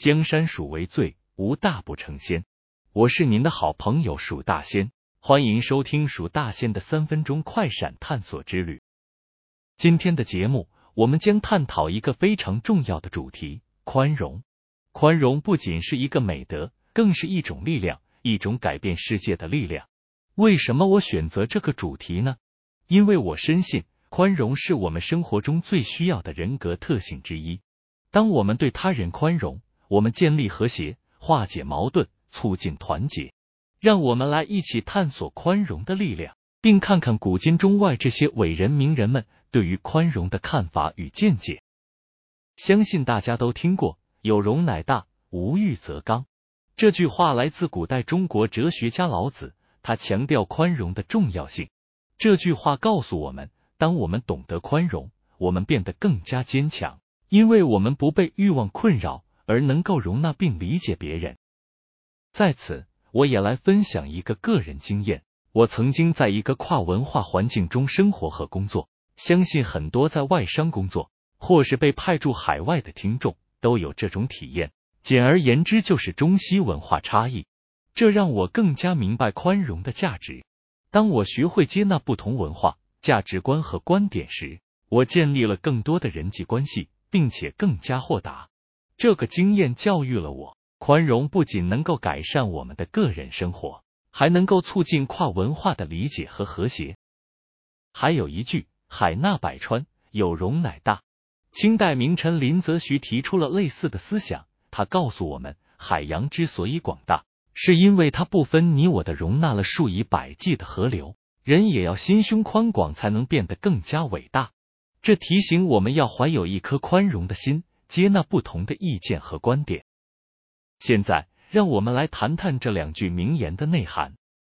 江山属为最，无大不成仙。我是您的好朋友蜀大仙，欢迎收听蜀大仙的三分钟快闪探索之旅。今天的节目，我们将探讨一个非常重要的主题——宽容。宽容不仅是一个美德，更是一种力量，一种改变世界的力量。为什么我选择这个主题呢？因为我深信，宽容是我们生活中最需要的人格特性之一。当我们对他人宽容，我们建立和谐，化解矛盾，促进团结。让我们来一起探索宽容的力量，并看看古今中外这些伟人名人们对于宽容的看法与见解。相信大家都听过“有容乃大，无欲则刚”这句话，来自古代中国哲学家老子。他强调宽容的重要性。这句话告诉我们，当我们懂得宽容，我们变得更加坚强，因为我们不被欲望困扰，而能够容纳并理解别人。在此，我也来分享一个个人经验。我曾经在一个跨文化环境中生活和工作，相信很多在外商工作或是被派驻海外的听众都有这种体验。简而言之，就是中西文化差异。这让我更加明白宽容的价值。当我学会接纳不同文化、价值观和观点时，我建立了更多的人际关系，并且更加豁达。这个经验教育了我，宽容不仅能够改善我们的个人生活，还能够促进跨文化的理解和和谐。还有一句“海纳百川，有容乃大”。清代名臣林则徐提出了类似的思想，他告诉我们，海洋之所以广大。是因为它不分你我的，容纳了数以百计的河流。人也要心胸宽广，才能变得更加伟大。这提醒我们要怀有一颗宽容的心，接纳不同的意见和观点。现在，让我们来谈谈这两句名言的内涵。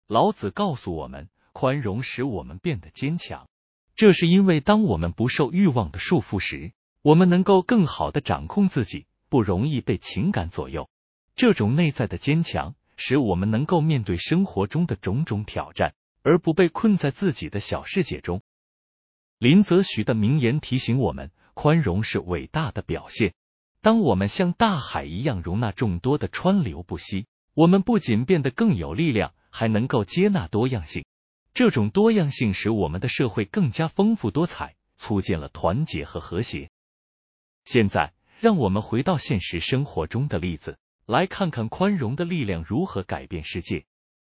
老子告诉我们，宽容使我们变得坚强。这是因为，当我们不受欲望的束缚时，我们能够更好的掌控自己，不容易被情感左右。这种内在的坚强。使我们能够面对生活中的种种挑战，而不被困在自己的小世界中。林则徐的名言提醒我们，宽容是伟大的表现。当我们像大海一样容纳众多的川流不息，我们不仅变得更有力量，还能够接纳多样性。这种多样性使我们的社会更加丰富多彩，促进了团结和和谐。现在，让我们回到现实生活中的例子。来看看宽容的力量如何改变世界。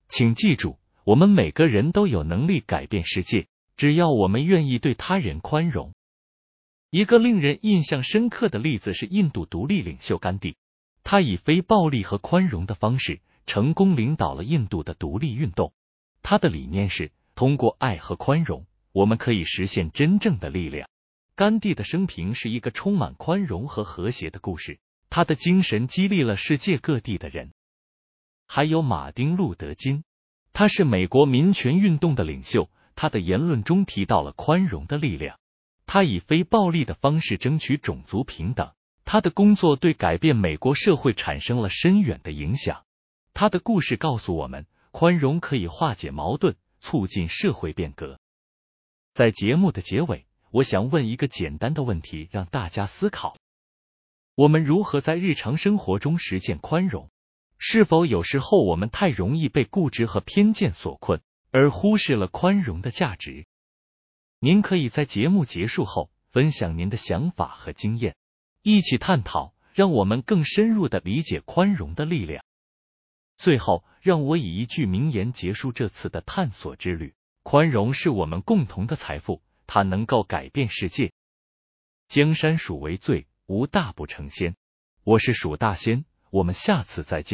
请记住，我们每个人都有能力改变世界，只要我们愿意对他人宽容。一个令人印象深刻的例子是印度独立领袖甘地，他以非暴力和宽容的方式，成功领导了印度的独立运动。他的理念是，通过爱和宽容，我们可以实现真正的力量。甘地的生平是一个充满宽容和和谐的故事。他的精神激励了世界各地的人，还有马丁·路德·金，他是美国民权运动的领袖。他的言论中提到了宽容的力量，他以非暴力的方式争取种族平等。他的工作对改变美国社会产生了深远的影响。他的故事告诉我们，宽容可以化解矛盾，促进社会变革。在节目的结尾，我想问一个简单的问题，让大家思考。我们如何在日常生活中实践宽容？是否有时候我们太容易被固执和偏见所困，而忽视了宽容的价值？您可以在节目结束后分享您的想法和经验，一起探讨，让我们更深入的理解宽容的力量。最后，让我以一句名言结束这次的探索之旅：宽容是我们共同的财富，它能够改变世界。江山属为最。无大不成仙，我是蜀大仙，我们下次再见。